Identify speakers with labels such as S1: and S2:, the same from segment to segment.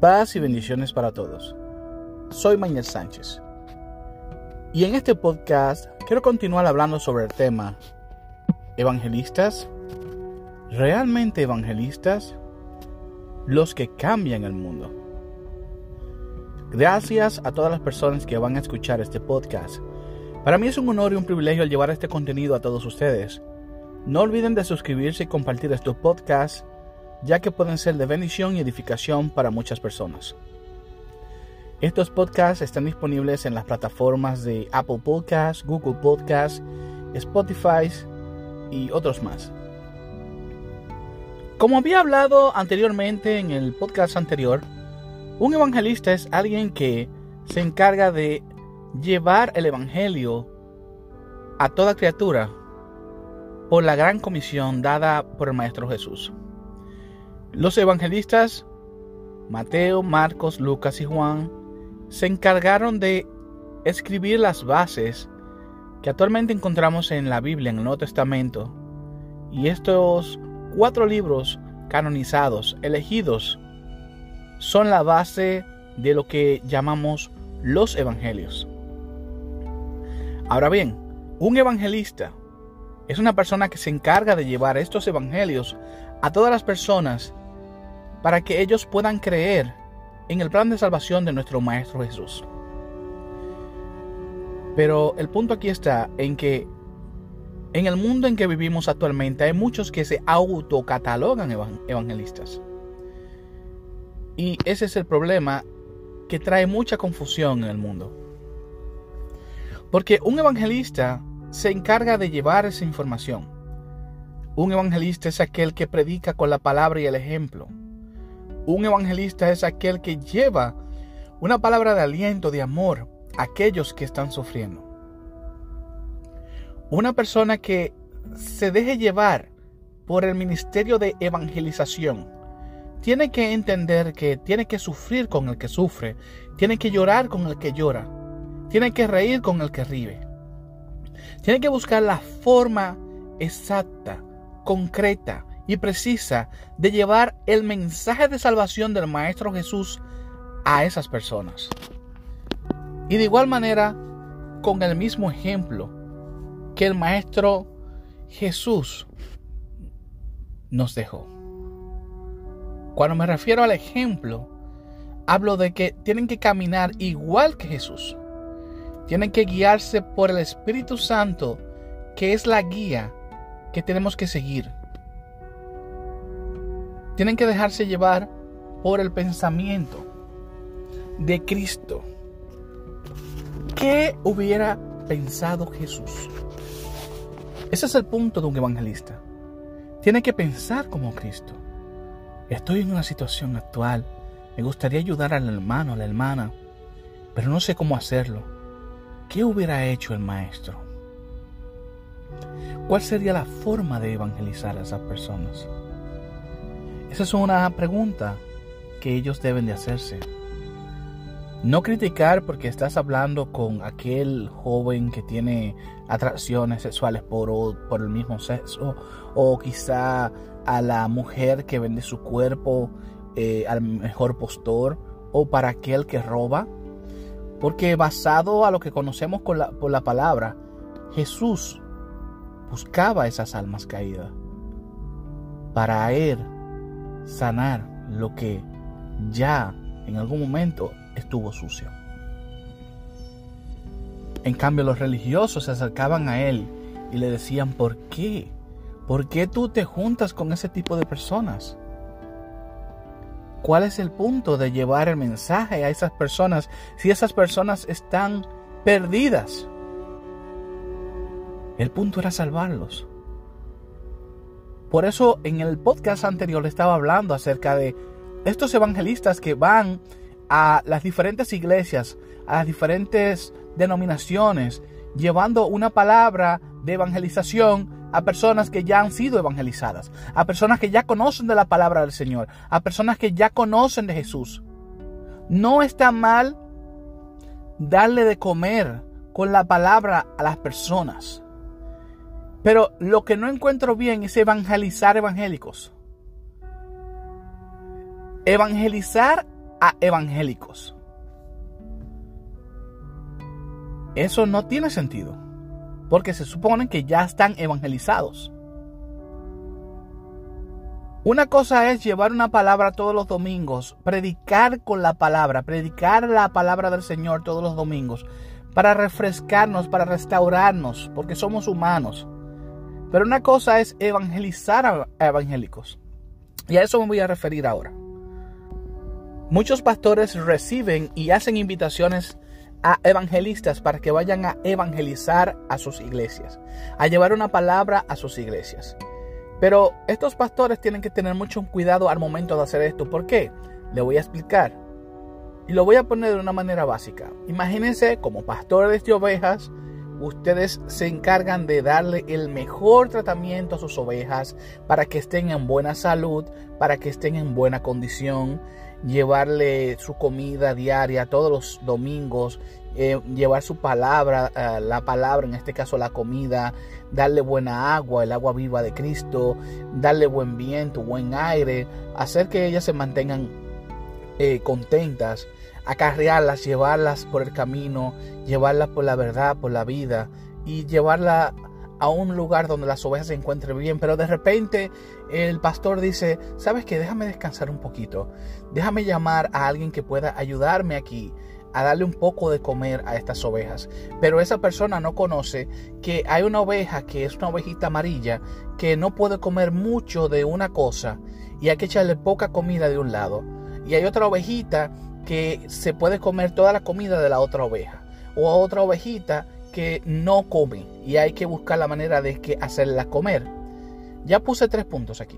S1: Paz y bendiciones para todos. Soy Manuel Sánchez. Y en este podcast quiero continuar hablando sobre el tema evangelistas, realmente evangelistas, los que cambian el mundo. Gracias a todas las personas que van a escuchar este podcast. Para mí es un honor y un privilegio el llevar este contenido a todos ustedes. No olviden de suscribirse y compartir estos podcasts ya que pueden ser de bendición y edificación para muchas personas. Estos podcasts están disponibles en las plataformas de Apple Podcasts, Google Podcasts, Spotify y otros más. Como había hablado anteriormente en el podcast anterior, un evangelista es alguien que se encarga de llevar el evangelio a toda criatura por la gran comisión dada por el Maestro Jesús. Los evangelistas, Mateo, Marcos, Lucas y Juan, se encargaron de escribir las bases que actualmente encontramos en la Biblia, en el Nuevo Testamento. Y estos cuatro libros canonizados, elegidos, son la base de lo que llamamos los evangelios. Ahora bien, un evangelista es una persona que se encarga de llevar estos evangelios a todas las personas para que ellos puedan creer en el plan de salvación de nuestro Maestro Jesús. Pero el punto aquí está en que en el mundo en que vivimos actualmente hay muchos que se autocatalogan evangelistas. Y ese es el problema que trae mucha confusión en el mundo. Porque un evangelista se encarga de llevar esa información. Un evangelista es aquel que predica con la palabra y el ejemplo. Un evangelista es aquel que lleva una palabra de aliento, de amor a aquellos que están sufriendo. Una persona que se deje llevar por el ministerio de evangelización tiene que entender que tiene que sufrir con el que sufre, tiene que llorar con el que llora, tiene que reír con el que ríe. Tiene que buscar la forma exacta, concreta, y precisa de llevar el mensaje de salvación del Maestro Jesús a esas personas. Y de igual manera, con el mismo ejemplo que el Maestro Jesús nos dejó. Cuando me refiero al ejemplo, hablo de que tienen que caminar igual que Jesús. Tienen que guiarse por el Espíritu Santo, que es la guía que tenemos que seguir. Tienen que dejarse llevar por el pensamiento de Cristo. ¿Qué hubiera pensado Jesús? Ese es el punto de un evangelista. Tiene que pensar como Cristo. Estoy en una situación actual. Me gustaría ayudar al hermano, a la hermana, pero no sé cómo hacerlo. ¿Qué hubiera hecho el maestro? ¿Cuál sería la forma de evangelizar a esas personas? Esa es una pregunta que ellos deben de hacerse. No criticar porque estás hablando con aquel joven que tiene atracciones sexuales por, por el mismo sexo o quizá a la mujer que vende su cuerpo eh, al mejor postor o para aquel que roba. Porque basado a lo que conocemos con la, por la palabra, Jesús buscaba esas almas caídas para él sanar lo que ya en algún momento estuvo sucio. En cambio, los religiosos se acercaban a él y le decían, ¿por qué? ¿Por qué tú te juntas con ese tipo de personas? ¿Cuál es el punto de llevar el mensaje a esas personas si esas personas están perdidas? El punto era salvarlos. Por eso en el podcast anterior le estaba hablando acerca de estos evangelistas que van a las diferentes iglesias, a las diferentes denominaciones, llevando una palabra de evangelización a personas que ya han sido evangelizadas, a personas que ya conocen de la palabra del Señor, a personas que ya conocen de Jesús. No está mal darle de comer con la palabra a las personas. Pero lo que no encuentro bien es evangelizar evangélicos. Evangelizar a evangélicos. Eso no tiene sentido, porque se supone que ya están evangelizados. Una cosa es llevar una palabra todos los domingos, predicar con la palabra, predicar la palabra del Señor todos los domingos, para refrescarnos, para restaurarnos, porque somos humanos. Pero una cosa es evangelizar a evangélicos. Y a eso me voy a referir ahora. Muchos pastores reciben y hacen invitaciones a evangelistas para que vayan a evangelizar a sus iglesias, a llevar una palabra a sus iglesias. Pero estos pastores tienen que tener mucho cuidado al momento de hacer esto. ¿Por qué? Le voy a explicar. Y lo voy a poner de una manera básica. Imagínense como pastores de ovejas, ustedes se encargan de darle el mejor tratamiento a sus ovejas para que estén en buena salud, para que estén en buena condición, llevarle su comida diaria todos los domingos, eh, llevar su palabra, eh, la palabra, en este caso la comida, darle buena agua, el agua viva de Cristo, darle buen viento, buen aire, hacer que ellas se mantengan eh, contentas, acarrearlas, llevarlas por el camino, llevarlas por la verdad, por la vida y llevarla a un lugar donde las ovejas se encuentren bien, pero de repente el pastor dice, sabes que déjame descansar un poquito, déjame llamar a alguien que pueda ayudarme aquí a darle un poco de comer a estas ovejas. Pero esa persona no conoce que hay una oveja que es una ovejita amarilla que no puede comer mucho de una cosa y hay que echarle poca comida de un lado. Y hay otra ovejita que se puede comer toda la comida de la otra oveja. O otra ovejita que no come y hay que buscar la manera de que hacerla comer. Ya puse tres puntos aquí.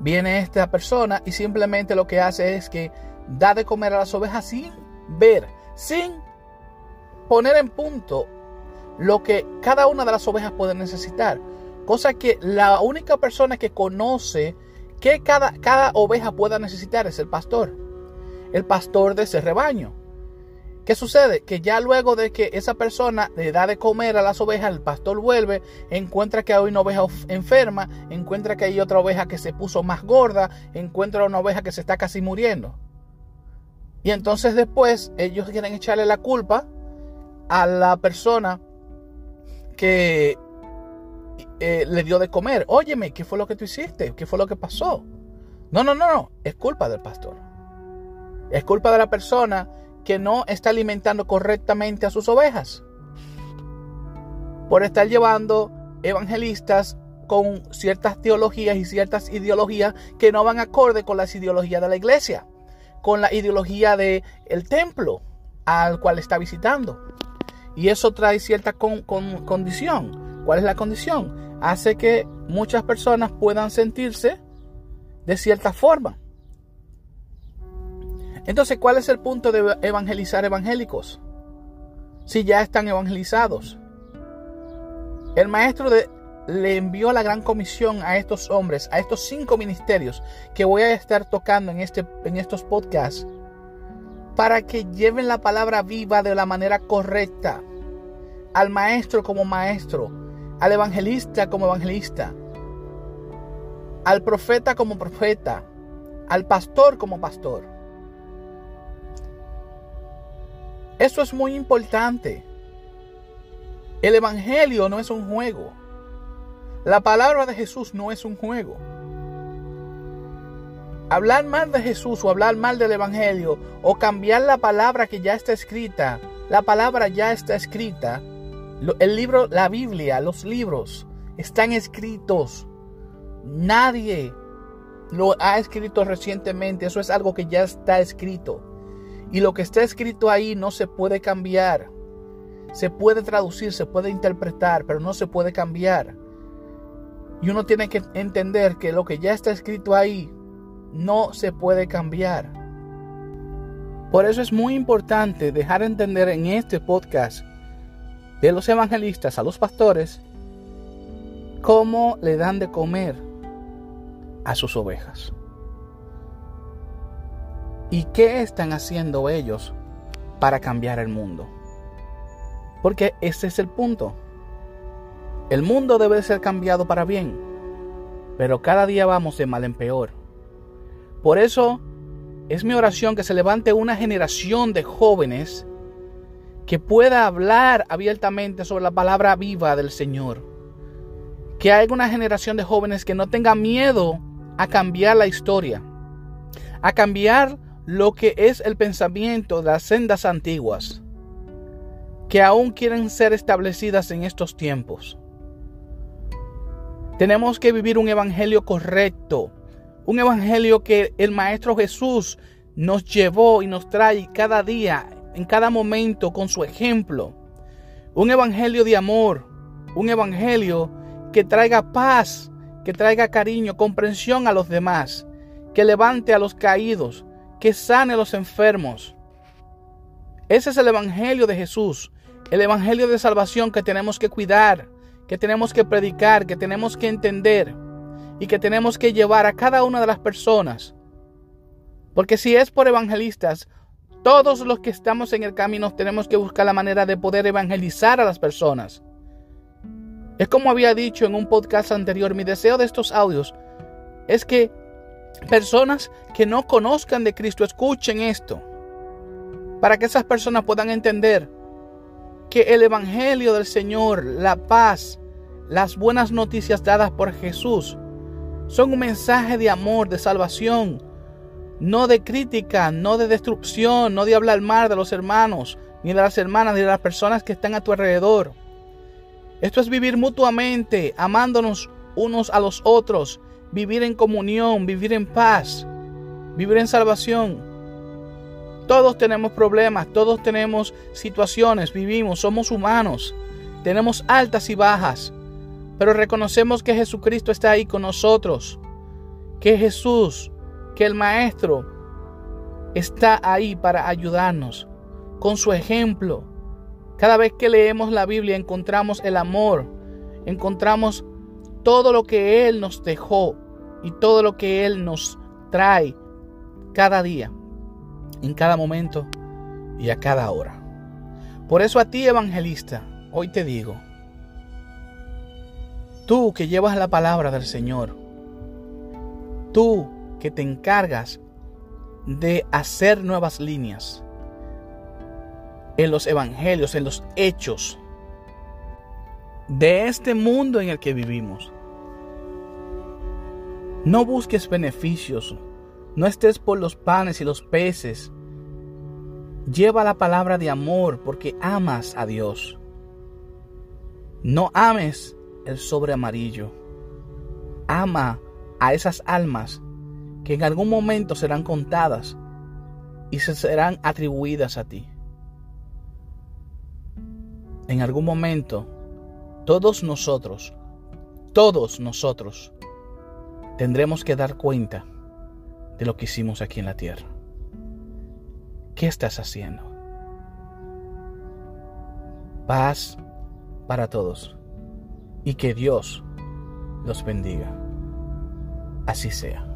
S1: Viene esta persona y simplemente lo que hace es que da de comer a las ovejas sin ver, sin poner en punto lo que cada una de las ovejas puede necesitar. Cosa que la única persona que conoce que cada, cada oveja pueda necesitar es el pastor. El pastor de ese rebaño. ¿Qué sucede? Que ya luego de que esa persona le da de comer a las ovejas, el pastor vuelve, encuentra que hay una oveja enferma, encuentra que hay otra oveja que se puso más gorda, encuentra una oveja que se está casi muriendo. Y entonces después ellos quieren echarle la culpa a la persona que eh, le dio de comer. Óyeme, ¿qué fue lo que tú hiciste? ¿Qué fue lo que pasó? No, no, no, no. Es culpa del pastor. Es culpa de la persona que no está alimentando correctamente a sus ovejas. Por estar llevando evangelistas con ciertas teologías y ciertas ideologías que no van acorde con las ideologías de la iglesia, con la ideología del el templo al cual está visitando. Y eso trae cierta condición. ¿Cuál es la condición? Hace que muchas personas puedan sentirse de cierta forma. Entonces, ¿cuál es el punto de evangelizar evangélicos? Si ya están evangelizados. El maestro le envió la gran comisión a estos hombres, a estos cinco ministerios que voy a estar tocando en, este, en estos podcasts, para que lleven la palabra viva de la manera correcta. Al maestro como maestro, al evangelista como evangelista, al profeta como profeta, al pastor como pastor. Eso es muy importante. El Evangelio no es un juego. La palabra de Jesús no es un juego. Hablar mal de Jesús o hablar mal del Evangelio o cambiar la palabra que ya está escrita, la palabra ya está escrita. El libro, la Biblia, los libros están escritos. Nadie lo ha escrito recientemente. Eso es algo que ya está escrito. Y lo que está escrito ahí no se puede cambiar. Se puede traducir, se puede interpretar, pero no se puede cambiar. Y uno tiene que entender que lo que ya está escrito ahí no se puede cambiar. Por eso es muy importante dejar entender en este podcast de los evangelistas a los pastores cómo le dan de comer a sus ovejas. ¿Y qué están haciendo ellos para cambiar el mundo? Porque ese es el punto. El mundo debe ser cambiado para bien, pero cada día vamos de mal en peor. Por eso es mi oración que se levante una generación de jóvenes que pueda hablar abiertamente sobre la palabra viva del Señor. Que haya una generación de jóvenes que no tenga miedo a cambiar la historia, a cambiar lo que es el pensamiento de las sendas antiguas, que aún quieren ser establecidas en estos tiempos. Tenemos que vivir un evangelio correcto, un evangelio que el Maestro Jesús nos llevó y nos trae cada día, en cada momento, con su ejemplo. Un evangelio de amor, un evangelio que traiga paz, que traiga cariño, comprensión a los demás, que levante a los caídos, que sane a los enfermos. Ese es el evangelio de Jesús, el evangelio de salvación que tenemos que cuidar, que tenemos que predicar, que tenemos que entender y que tenemos que llevar a cada una de las personas. Porque si es por evangelistas, todos los que estamos en el camino tenemos que buscar la manera de poder evangelizar a las personas. Es como había dicho en un podcast anterior, mi deseo de estos audios es que personas que no conozcan de Cristo escuchen esto, para que esas personas puedan entender que el Evangelio del Señor, la paz, las buenas noticias dadas por Jesús, son un mensaje de amor, de salvación, no de crítica, no de destrucción, no de hablar mal de los hermanos, ni de las hermanas, ni de las personas que están a tu alrededor. Esto es vivir mutuamente, amándonos unos a los otros, vivir en comunión, vivir en paz, vivir en salvación. Todos tenemos problemas, todos tenemos situaciones, vivimos, somos humanos, tenemos altas y bajas, pero reconocemos que Jesucristo está ahí con nosotros, que Jesús, que el Maestro está ahí para ayudarnos con su ejemplo. Cada vez que leemos la Biblia encontramos el amor, encontramos todo lo que Él nos dejó y todo lo que Él nos trae cada día, en cada momento y a cada hora. Por eso a ti, evangelista, hoy te digo, Tú que llevas la palabra del Señor. Tú que te encargas de hacer nuevas líneas en los evangelios, en los hechos de este mundo en el que vivimos. No busques beneficios, no estés por los panes y los peces. Lleva la palabra de amor porque amas a Dios. No ames el sobre amarillo. Ama a esas almas que en algún momento serán contadas y se serán atribuidas a ti. En algún momento, todos nosotros, todos nosotros, tendremos que dar cuenta de lo que hicimos aquí en la tierra. ¿Qué estás haciendo? Paz para todos y que Dios los bendiga. Así sea.